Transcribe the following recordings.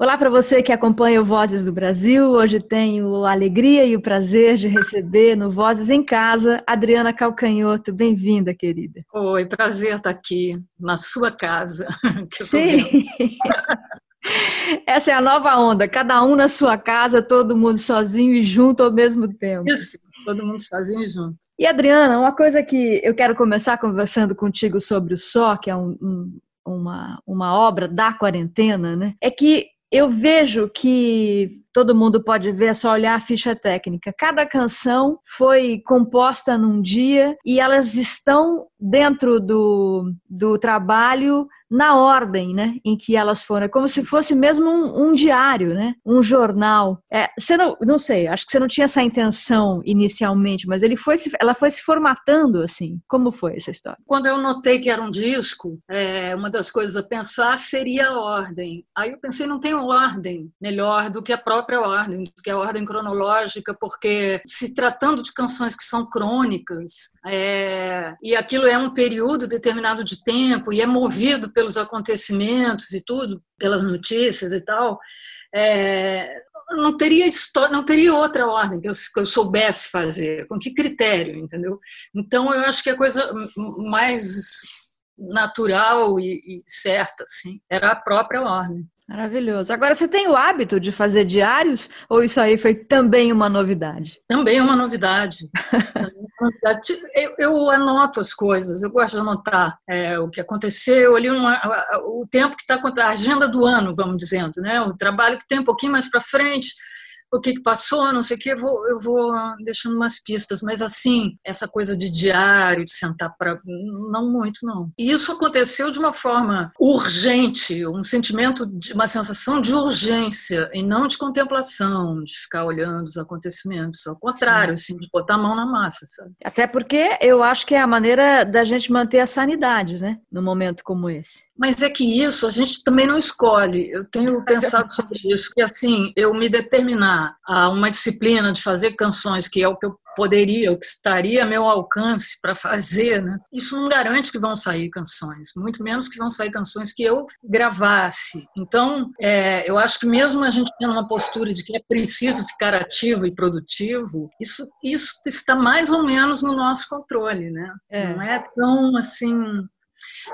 Olá para você que acompanha o Vozes do Brasil. Hoje tenho a alegria e o prazer de receber no Vozes em Casa Adriana Calcanhoto. Bem-vinda, querida. Oi, prazer estar aqui na sua casa. Sim. Essa é a nova onda, cada um na sua casa, todo mundo sozinho e junto ao mesmo tempo. Isso, todo mundo sozinho e junto. E Adriana, uma coisa que eu quero começar conversando contigo sobre o Só, que é um, um, uma, uma obra da quarentena, né? É que eu vejo que todo mundo pode ver, é só olhar a ficha técnica. Cada canção foi composta num dia e elas estão dentro do, do trabalho na ordem, né, em que elas foram, é como se fosse mesmo um, um diário, né, um jornal. É, você não, não sei, acho que você não tinha essa intenção inicialmente, mas ele foi, ela foi se formatando assim. Como foi essa história? Quando eu notei que era um disco, é, uma das coisas a pensar seria a ordem. Aí eu pensei, não tem ordem melhor do que a própria ordem, do que a ordem cronológica, porque se tratando de canções que são crônicas, é, e aquilo é um período determinado de tempo e é movido pelos acontecimentos e tudo, pelas notícias e tal, é, não teria história, não teria outra ordem que eu, que eu, soubesse fazer, com que critério, entendeu? Então eu acho que a coisa mais natural e, e certa, assim, era a própria ordem. Maravilhoso. Agora, você tem o hábito de fazer diários ou isso aí foi também uma novidade? Também é uma novidade. eu, eu, anoto as coisas, eu gosto de anotar é, o que aconteceu, ali uma, o tempo que está a agenda do ano, vamos dizendo, né? o trabalho que tem um pouquinho mais para frente, o que, que passou, não sei o que, eu vou, eu vou deixando umas pistas, mas assim, essa coisa de diário, de sentar para. Não muito, não. E isso aconteceu de uma forma urgente, um sentimento, de, uma sensação de urgência e não de contemplação, de ficar olhando os acontecimentos. Ao contrário, assim, de botar a mão na massa, sabe? Até porque eu acho que é a maneira da gente manter a sanidade, né? Num momento como esse. Mas é que isso a gente também não escolhe. Eu tenho pensado sobre isso, que assim, eu me determinar a uma disciplina de fazer canções, que é o que eu poderia, o que estaria a meu alcance para fazer, né? isso não garante que vão sair canções, muito menos que vão sair canções que eu gravasse. Então, é, eu acho que mesmo a gente tendo uma postura de que é preciso ficar ativo e produtivo, isso, isso está mais ou menos no nosso controle, né? É. Não é tão assim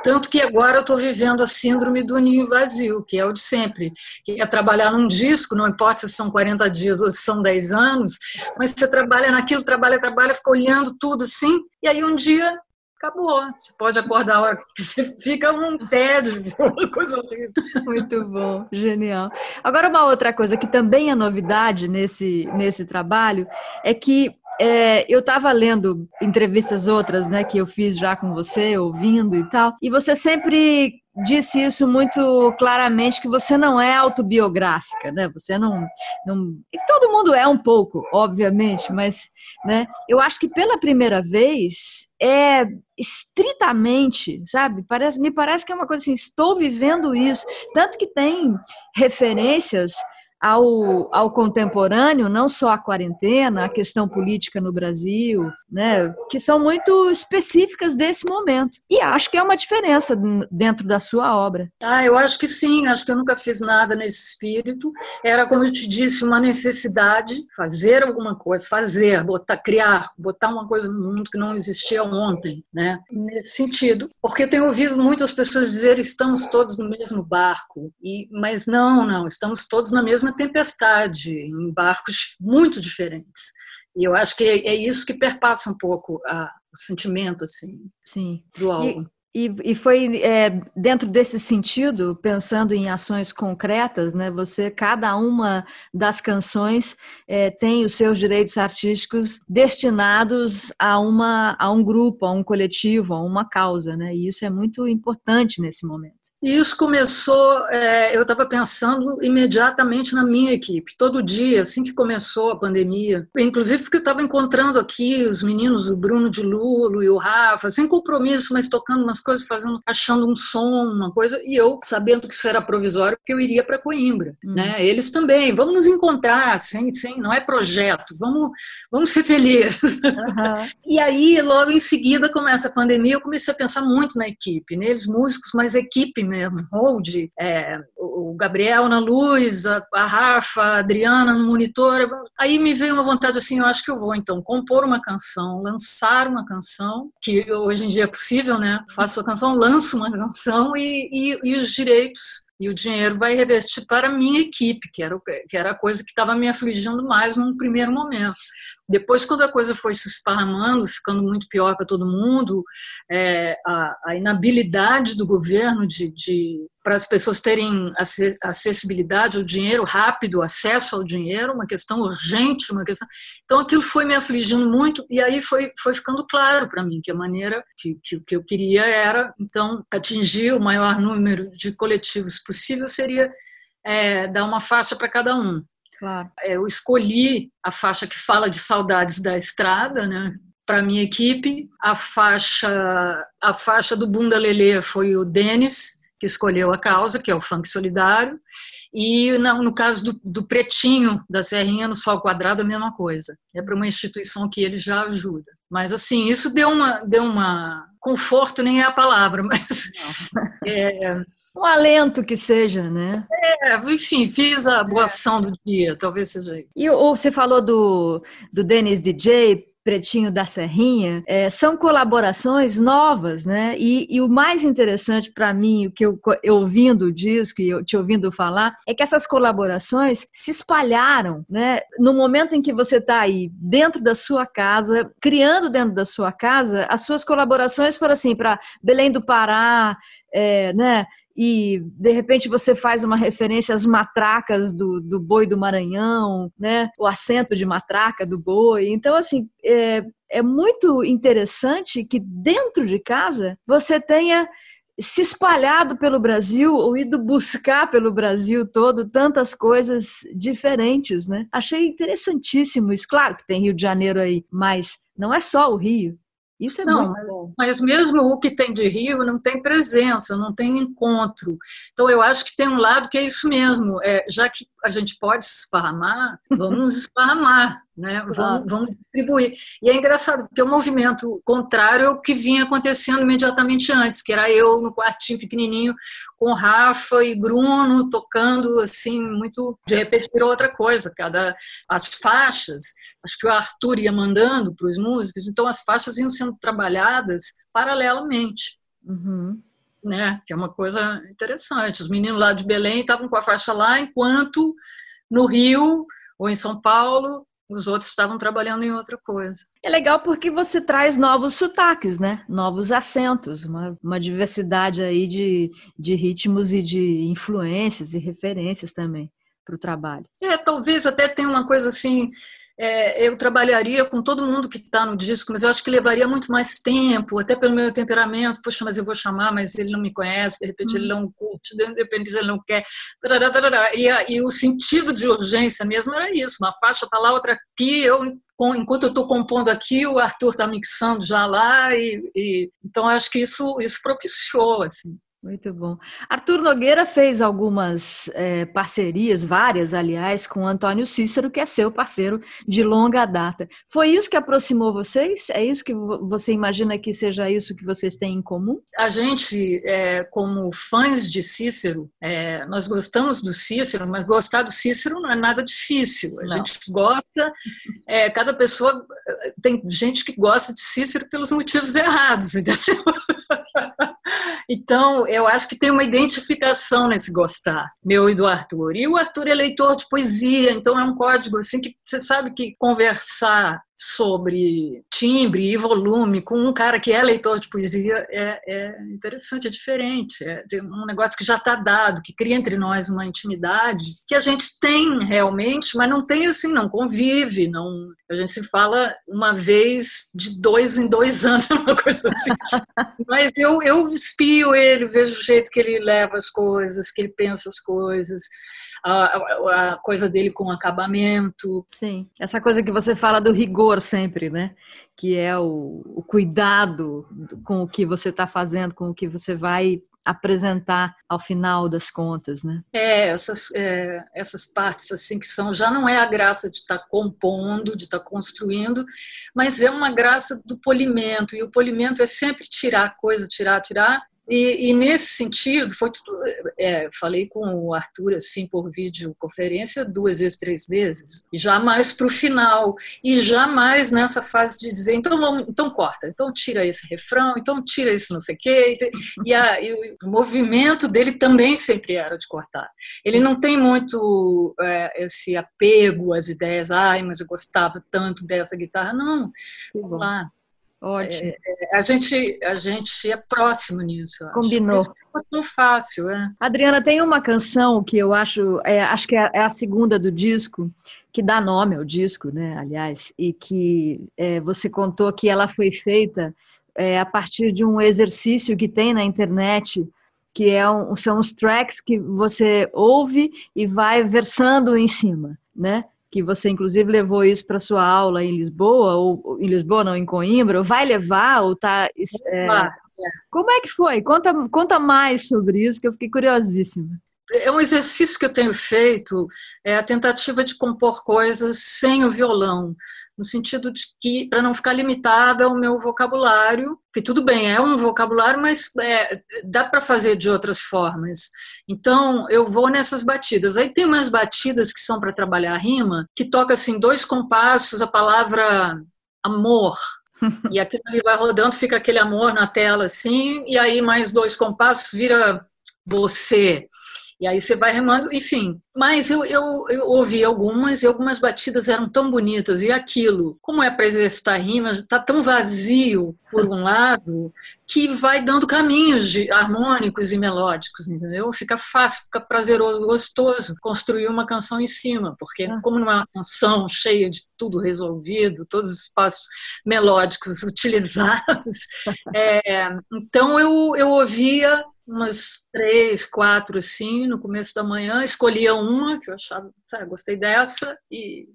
tanto que agora eu estou vivendo a síndrome do ninho vazio, que é o de sempre, que é trabalhar num disco, não importa se são 40 dias ou se são 10 anos, mas você trabalha naquilo, trabalha, trabalha, fica olhando tudo assim, e aí um dia acabou. Você pode acordar a hora que você fica um tédio, uma coisa horrível. Muito bom, genial. Agora, uma outra coisa que também é novidade nesse, nesse trabalho é que é, eu estava lendo entrevistas outras, né, que eu fiz já com você, ouvindo e tal, e você sempre disse isso muito claramente que você não é autobiográfica, né? Você não, não, todo mundo é um pouco, obviamente, mas, né? Eu acho que pela primeira vez é estritamente, sabe? Parece, me parece que é uma coisa assim, estou vivendo isso, tanto que tem referências ao, ao contemporâneo, não só a quarentena, a questão política no Brasil, né, que são muito específicas desse momento. E acho que é uma diferença dentro da sua obra. Ah, eu acho que sim, acho que eu nunca fiz nada nesse espírito. Era, como eu te disse, uma necessidade, fazer alguma coisa, fazer, botar, criar, botar uma coisa no mundo que não existia ontem, né? Nesse sentido. Porque eu tenho ouvido muitas pessoas dizer estamos todos no mesmo barco, e, mas não, não, estamos todos na mesma tempestade, em barcos muito diferentes. E eu acho que é, é isso que perpassa um pouco a, o sentimento assim, Sim. do álbum. E, e, foi é, dentro desse sentido, pensando em ações concretas, né? Você, cada uma das canções é, tem os seus direitos artísticos destinados a uma a um grupo, a um coletivo, a uma causa, né? E isso é muito importante nesse momento. E isso começou, é, eu estava pensando imediatamente na minha equipe. Todo dia, assim que começou a pandemia, inclusive porque eu estava encontrando aqui os meninos, o Bruno de Lulo e o Rafa, sem compromisso, mas tocando umas coisas, fazendo, achando um som, uma coisa, e eu sabendo que isso era provisório, porque eu iria para Coimbra. Hum. Né? Eles também, vamos nos encontrar, sem, sem, não é projeto, vamos, vamos ser felizes. Uhum. e aí, logo em seguida, começa a pandemia, eu comecei a pensar muito na equipe, neles músicos, mas equipe mesmo mesmo, hold, é, o Gabriel na luz, a, a Rafa, a Adriana no monitor. Aí me veio uma vontade assim, eu acho que eu vou então compor uma canção, lançar uma canção, que hoje em dia é possível, né? Faço a canção, lanço uma canção e, e, e os direitos e o dinheiro vai revertir para a minha equipe, que era, que era a coisa que estava me afligindo mais num primeiro momento. Depois, quando a coisa foi se esparramando, ficando muito pior para todo mundo, é, a, a, inabilidade do governo de, de para as pessoas terem acessibilidade ao dinheiro rápido, acesso ao dinheiro, uma questão urgente, uma questão. Então, aquilo foi me afligindo muito e aí foi, foi ficando claro para mim que a maneira que, que, que eu queria era, então, atingir o maior número de coletivos possível seria é, dar uma faixa para cada um. Claro. É, eu escolhi a faixa que fala de saudades da estrada, né? Para minha equipe, a faixa a faixa do Bunda Lelê foi o Denis, que escolheu a causa, que é o funk solidário, e no, no caso do, do, Pretinho, da Serrinha, no Sol Quadrado, a mesma coisa. É para uma instituição que ele já ajuda. Mas, assim, isso deu uma, deu uma conforto, nem é a palavra, mas... É, um alento que seja, né? É, enfim, fiz a boa ação do dia, talvez seja isso. E você falou do, do Dennis DJ, Pretinho da Serrinha, é, são colaborações novas, né? E, e o mais interessante para mim, o que eu, eu ouvindo o disco e eu te ouvindo falar, é que essas colaborações se espalharam, né? No momento em que você está aí dentro da sua casa, criando dentro da sua casa, as suas colaborações foram assim para Belém do Pará, é, né? E de repente você faz uma referência às matracas do, do boi do Maranhão, né? O acento de matraca do boi. Então, assim, é, é muito interessante que dentro de casa você tenha se espalhado pelo Brasil ou ido buscar pelo Brasil todo tantas coisas diferentes, né? Achei interessantíssimo isso. Claro que tem Rio de Janeiro aí, mas não é só o Rio. Isso é não, muito bom. Mas mesmo o que tem de Rio não tem presença, não tem encontro. Então eu acho que tem um lado que é isso mesmo. É, já que a gente pode se esparramar, vamos esparramar, né? Vamos, vamos, distribuir. E é engraçado, porque o movimento contrário é o que vinha acontecendo imediatamente antes, que era eu no quartinho pequenininho com Rafa e Bruno tocando assim muito. De repente virou outra coisa. Cada as faixas acho que o Arthur ia mandando para os músicos, então as faixas iam sendo trabalhadas paralelamente. Uhum. Né? Que é uma coisa interessante. Os meninos lá de Belém estavam com a faixa lá, enquanto no Rio ou em São Paulo os outros estavam trabalhando em outra coisa. É legal porque você traz novos sotaques, né? Novos acentos, uma, uma diversidade aí de, de ritmos e de influências e referências também para o trabalho. É, talvez até tenha uma coisa assim é, eu trabalharia com todo mundo que está no disco, mas eu acho que levaria muito mais tempo, até pelo meu temperamento. Poxa, mas eu vou chamar, mas ele não me conhece, de repente ele não curte, de repente ele não quer. E, e o sentido de urgência mesmo era isso: uma faixa para lá, outra aqui. Eu, enquanto eu estou compondo aqui, o Arthur está mixando já lá. E, e, então acho que isso, isso propiciou. Assim. Muito bom. Arthur Nogueira fez algumas é, parcerias, várias, aliás, com Antônio Cícero, que é seu parceiro de longa data. Foi isso que aproximou vocês? É isso que você imagina que seja isso que vocês têm em comum? A gente, é, como fãs de Cícero, é, nós gostamos do Cícero, mas gostar do Cícero não é nada difícil. A não. gente gosta, cada pessoa. Tem gente que gosta de Cícero pelos motivos errados, entendeu? Então, eu acho que tem uma identificação nesse gostar, meu e do Arthur. E o Arthur é leitor de poesia, então é um código assim que você sabe que conversar sobre timbre e volume com um cara que é leitor de poesia é, é interessante, é diferente. É um negócio que já está dado, que cria entre nós uma intimidade que a gente tem realmente, mas não tem assim, não convive, não. A gente se fala uma vez de dois em dois anos, uma coisa assim. mas eu, eu espio ele, vejo o jeito que ele leva as coisas, que ele pensa as coisas a, a, coisa dele com acabamento. Sim, essa coisa que você fala do rigor sempre, né? Que é o, o cuidado com o que você está fazendo, com o que você vai apresentar ao final das contas, né? É, essas, é, essas partes assim que são já não é a graça de estar tá compondo, de estar tá construindo, mas é uma graça do polimento e o polimento é sempre tirar coisa, tirar, tirar E, e, nesse sentido, foi tudo. É, falei com o Arthur assim por videoconferência duas vezes, três vezes, jamais para o final, e jamais nessa fase de dizer, então vamos, então corta, então tira esse refrão, então tira esse não sei o quê. E, a, e o movimento dele também sempre era de cortar. Ele não tem muito é, esse apego às ideias, ai, mas eu gostava tanto dessa guitarra. Não, vamos lá Ótimo. É, é, a, gente, a gente é próximo nisso. Combinou. Acho. Não é tão fácil. É. Adriana, tem uma canção que eu acho, é, acho que é, é a segunda do disco, que dá nome ao disco, né, aliás, e que é, você contou que ela foi feita a partir de um exercício que tem na internet, que é um, são os tracks que você ouve e vai versando em cima, né? Que você inclusive levou isso para sua aula em Lisboa, ou em Lisboa, não, em Coimbra, ou vai levar, ou tá. É... Como é que foi? Conta, conta mais sobre isso, que eu fiquei curiosíssima. É um exercício que eu tenho feito, é a tentativa de compor coisas sem o violão no sentido de que, para não ficar limitada ao meu vocabulário, que tudo bem, é um vocabulário, mas é, dá para fazer de outras formas. Então, eu vou nessas batidas. Aí tem umas batidas que são para trabalhar a rima, que toca assim, dois compassos, a palavra amor, e aquilo ali vai rodando, fica aquele amor na tela assim, e aí mais dois compassos vira você. E aí você vai remando, enfim. Mas eu, eu, eu ouvi algumas e algumas batidas eram tão bonitas. E aquilo, como é para exercitar rimas, está tão vazio, por um lado, que vai dando caminhos de harmônicos e melódicos, entendeu? Fica fácil, fica prazeroso, gostoso construir uma canção em cima, porque ah. como não é uma canção cheia de tudo resolvido, todos os espaços melódicos utilizados, é, então eu, eu ouvia umas três, quatro, assim, no começo da manhã, escolhia uma que eu achava, sabe, gostei dessa, e,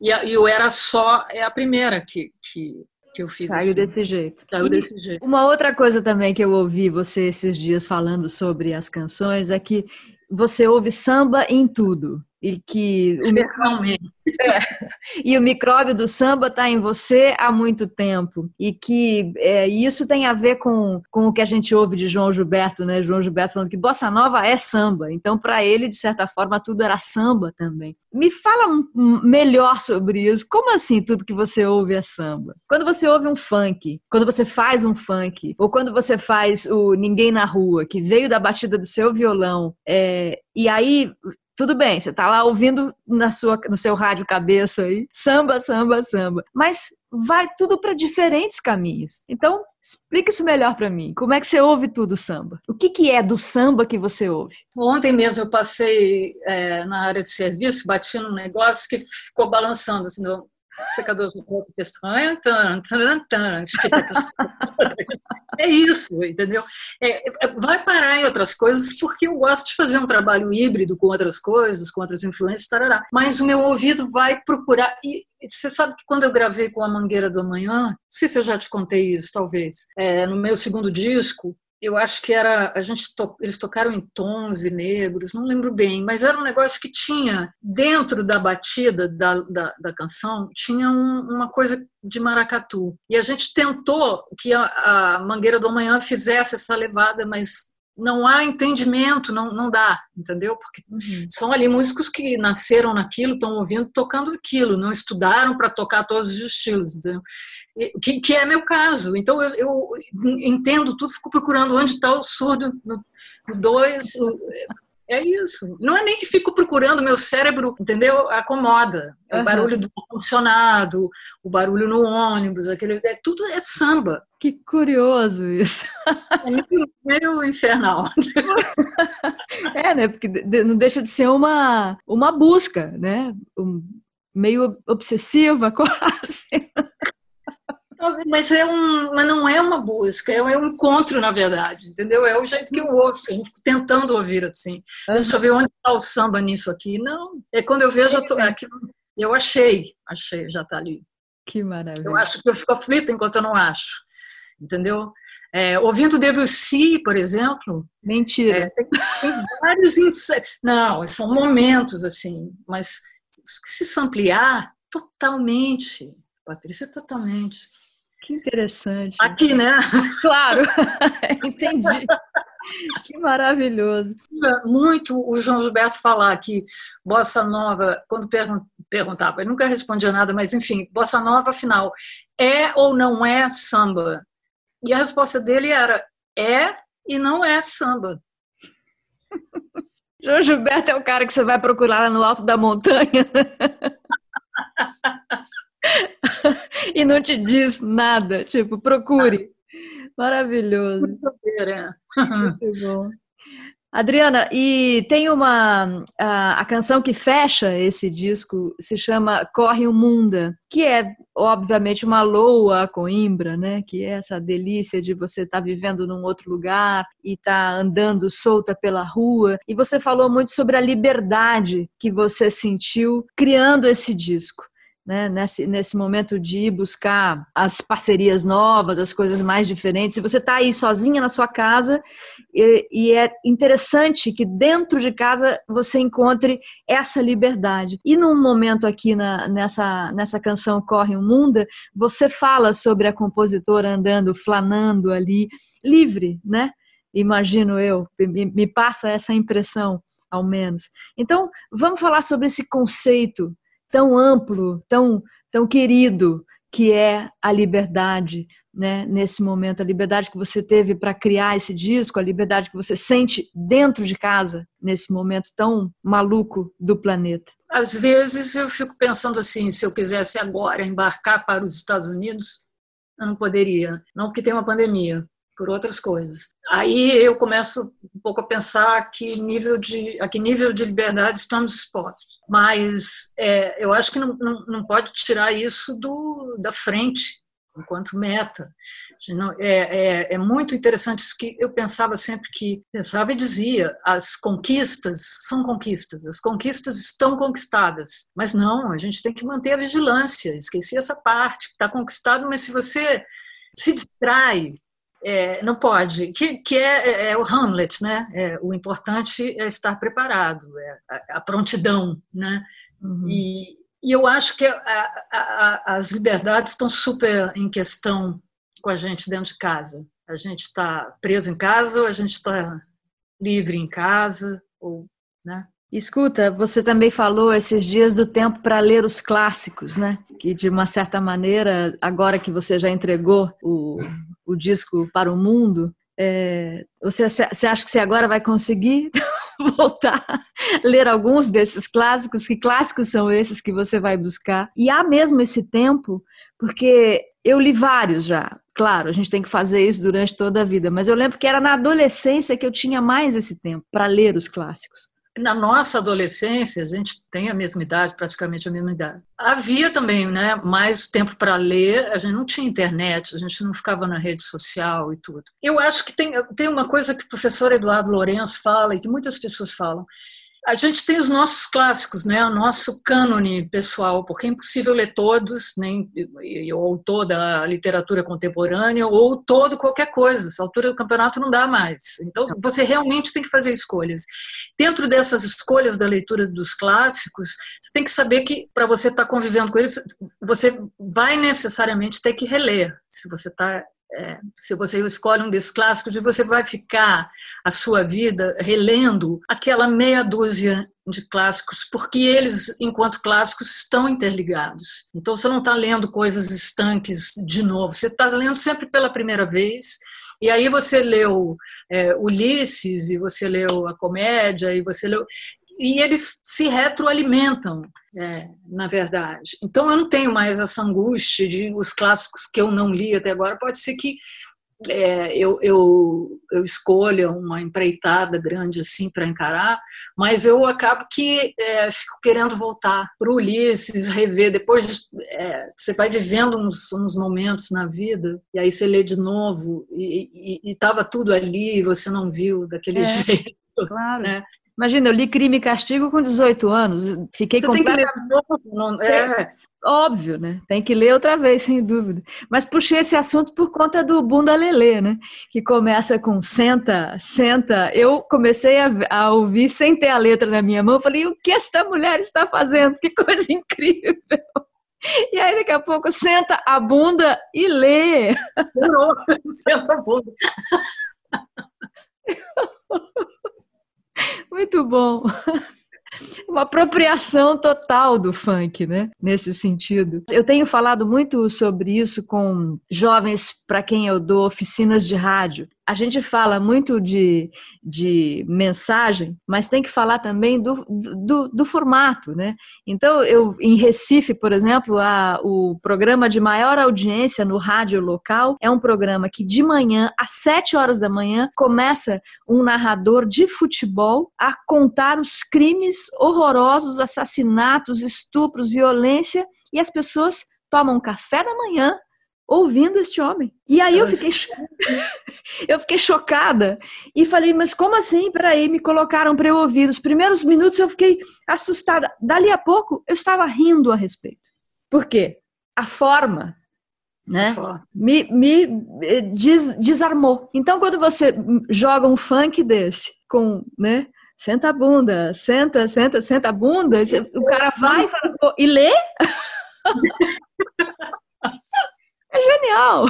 e, e eu era só, é a primeira que, que, que eu fiz. Saiu assim. desse jeito. Saiu e desse jeito. Uma outra coisa também que eu ouvi você esses dias falando sobre as canções é que você ouve samba em tudo e que o micróbio, é, e o micróbio do samba está em você há muito tempo e que é, isso tem a ver com, com o que a gente ouve de João Gilberto, né? João Gilberto falando que bossa nova é samba, então para ele de certa forma tudo era samba também. Me fala melhor sobre isso. Como assim tudo que você ouve é samba? Quando você ouve um funk, quando você faz um funk ou quando você faz o Ninguém na Rua que veio da batida do seu violão é, e aí tudo bem, você está lá ouvindo na sua, no seu rádio cabeça aí, samba, samba, samba. Mas vai tudo para diferentes caminhos. Então, explica isso melhor para mim. Como é que você ouve tudo samba? O que, que é do samba que você ouve? Ontem mesmo eu passei é, na área de serviço, bati num negócio que ficou balançando assim, secador de roupa estranho. É isso, entendeu? É, é, vai parar em outras coisas porque eu gosto de fazer um trabalho híbrido com outras coisas, com outras influências, tarará. mas o meu ouvido vai procurar. E você sabe que quando eu gravei com a Mangueira do Amanhã, não sei se eu já te contei isso, talvez, é, no meu segundo disco, eu acho que era a gente to, eles tocaram em tons e negros, não lembro bem, mas era um negócio que tinha dentro da batida da, da, da canção tinha um, uma coisa de maracatu. E a gente tentou que a, a Mangueira do Amanhã fizesse essa levada, mas não há entendimento, não, não dá, entendeu? Porque uhum. são ali músicos que nasceram naquilo, estão ouvindo, tocando aquilo, não estudaram para tocar todos os estilos, entendeu? Que, que é meu caso. Então eu, eu entendo tudo, fico procurando onde está o surdo no, no dois. É isso. Não é nem que fico procurando, meu cérebro, entendeu? Acomoda. Uhum. O barulho do ar-condicionado, o barulho no ônibus, aquele, é, tudo é samba. Que curioso isso. É meio, meio infernal. É, né? Porque não deixa de ser uma, uma busca, né? Um, meio obsessiva, quase. Mas, é um, mas não é uma busca, é um encontro, na verdade, entendeu? É o jeito que eu ouço, eu fico tentando ouvir assim. Deixa eu ver onde está o samba nisso aqui. Não, é quando eu vejo, eu, tô, é aquilo, eu achei, achei, já está ali. Que maravilha. Eu acho que eu fico aflita enquanto eu não acho, entendeu? É, ouvindo Debussy, por exemplo. Mentira. É, tem, tem, vários. Não, são momentos assim, mas se ampliar totalmente, Patrícia, totalmente. Que interessante. Aqui, né? Claro, entendi. Que maravilhoso. Muito o João Gilberto falar que Bossa Nova, quando perguntava, ele nunca respondia nada, mas enfim, Bossa Nova, afinal, é ou não é samba? E a resposta dele era: é e não é samba. João Gilberto é o cara que você vai procurar lá no alto da montanha. e não te diz nada. Tipo, procure. Maravilhoso. Muito bom. Adriana, e tem uma. A, a, canção que fecha esse disco se chama Corre o Munda, que é, obviamente, uma loa a Coimbra, né? Que é essa delícia de você estar tá vivendo num outro lugar e estar tá andando solta pela rua. E você falou muito sobre a liberdade que você sentiu criando esse disco né, nesse, nesse momento de buscar as parcerias novas, as coisas mais diferentes. Se você está aí sozinha na sua casa, e, e, é interessante que dentro de casa você encontre essa liberdade. E num momento aqui na, nessa, nessa canção Corre o Mundo, você fala sobre a compositora andando, flanando ali, livre, né? Imagino eu, me, me passa essa impressão ao menos. Então, vamos falar sobre esse conceito tão amplo, tão, tão querido que é a liberdade, né? Nesse momento, a liberdade que você teve para criar esse disco, a liberdade que você sente dentro de casa nesse momento tão maluco do planeta. Às vezes eu fico pensando assim, se eu quisesse agora embarcar para os Estados Unidos, eu não poderia, não porque tem uma pandemia, por outras coisas. Aí eu começo um pouco a pensar a que nível de, a que nível de liberdade estamos expostos. Mas é, eu acho que não, não, não pode tirar isso do, da frente enquanto meta. É, é, é, muito interessante isso que eu pensava sempre que pensava e dizia as conquistas são conquistas, as conquistas estão conquistadas, mas não, a gente tem que manter a vigilância. Esqueci essa parte, está conquistado, mas se você se distrai é, não pode, que, que é, é, é o Hamlet, né? É, o importante é estar preparado, é a, a prontidão, né? Uhum. E, e eu acho que a, a, as liberdades estão super em questão com a gente dentro de casa. A gente está preso em casa ou a gente está livre em casa, ou, né? Escuta, você também falou esses dias do tempo para ler os clássicos, né? Que de uma certa maneira, agora que você já entregou o, o disco para o mundo, é, você, você acha que você agora vai conseguir voltar a ler alguns desses clássicos? Que clássicos são esses que você vai buscar? E há mesmo esse tempo, porque eu li vários já. Claro, a gente tem que fazer isso durante toda a vida, mas eu lembro que era na adolescência que eu tinha mais esse tempo para ler os clássicos na nossa adolescência, a gente tem a mesma idade, praticamente a mesma idade. Havia também né, mais tempo para ler, a gente não tinha internet, a gente não ficava na rede social e tudo. Eu acho que tem, tem uma coisa que o professor Eduardo Lourenço fala e que muitas pessoas falam, a gente tem os nossos clássicos, né? o nosso cânone pessoal, porque é impossível ler todos, nem, ou toda a literatura contemporânea, ou todo qualquer coisa. Essa altura do campeonato não dá mais. Então, você realmente tem que fazer escolhas. Dentro dessas escolhas da leitura dos clássicos, você tem que saber que, para você estar tá convivendo com eles, você vai necessariamente ter que reler. Se você está é, se você escolhe um desses clássicos, você vai ficar a sua vida relendo aquela meia dúzia de clássicos, porque eles, enquanto clássicos, estão interligados. Então você não está lendo coisas estanques de novo, você está lendo sempre pela primeira vez. E aí você leu é, Ulisses, e você leu a comédia, e você leu e eles se retroalimentam, é, na verdade. Então eu não tenho mais essa angústia de os clássicos que eu não li até agora. Pode ser que é, eu, eu, eu escolha uma empreitada grande assim para encarar, mas eu acabo que é, fico querendo voltar para o Ulisses, rever. Depois é, você vai vivendo uns, uns, momentos na vida, e aí você lê de novo, e estava tudo ali, e você não viu daquele é, jeito. Claro. Né? Imagina, eu li Crime e Castigo com 18 anos. Fiquei Você completamente... tem que ler não, é. Óbvio, né? Tem que ler outra vez, sem dúvida. Mas puxei esse assunto por conta do Bunda Lelê, né? Que começa com senta, senta. Eu comecei a, a ouvir sem ter a letra na minha mão. Falei, o que esta mulher está fazendo? Que coisa incrível! E aí daqui a pouco senta a bunda e lê. senta a bunda. Muito bom. Uma apropriação total do funk, né? Nesse sentido. Eu tenho falado muito sobre isso com jovens para quem eu dou oficinas de rádio a gente fala muito de, de mensagem, mas tem que falar também do, do, do, formato, né? Então, eu em Recife, por exemplo, a, o programa de maior audiência no rádio local é um programa que de manhã, às 7 horas da manhã, começa um narrador de futebol a contar os crimes horrorosos, assassinatos, estupros, violência, e as pessoas tomam café da manhã ouvindo este homem. E aí eu fiquei, eu fiquei chocada e falei, mas como assim? Peraí, me colocaram para eu ouvir. Os primeiros minutos eu fiquei assustada. Dali a pouco eu estava rindo a respeito. Por quê? A forma né? Me, me eh, des, desarmou. Então, quando você joga um funk desse com, né? Senta a bunda, senta, senta, senta a bunda, o cara vai e, fala, e lê? É genial!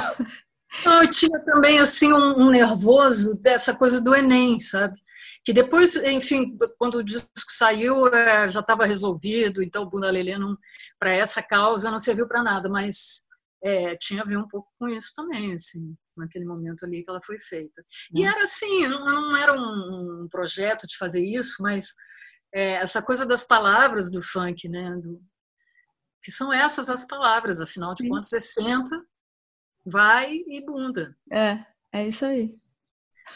Eu tinha também assim um, um, nervoso dessa coisa do Enem, sabe? Que depois, enfim, quando o disco saiu, é, já estava resolvido, então o Bunda Lelê para essa causa não serviu para nada, mas é, tinha a ver um pouco com isso também, assim, naquele momento ali que ela foi feita. E hum. era assim, não, não era um, projeto de fazer isso, mas é, essa coisa das palavras do funk, né? Do, que são essas as palavras, afinal de Sim. contas, é senta, vai e bunda. É, é isso aí.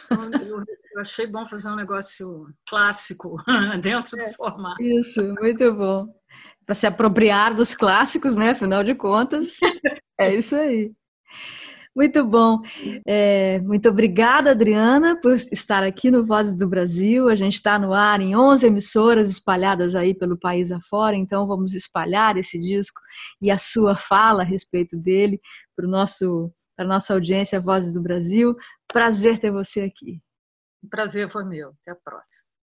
Então, eu, eu achei bom fazer um negócio clássico dentro é, do formato. Isso, muito bom. Para se apropriar dos clássicos, né? Afinal de contas, é isso aí. Muito bom. É, muito obrigada, Adriana, por estar aqui no Vozes do Brasil. A gente está no ar em 11 emissoras espalhadas aí pelo país afora, então vamos espalhar esse disco e a sua fala a respeito dele para nosso para nossa audiência Vozes do Brasil. Prazer ter você aqui. O prazer foi meu. Até a próxima.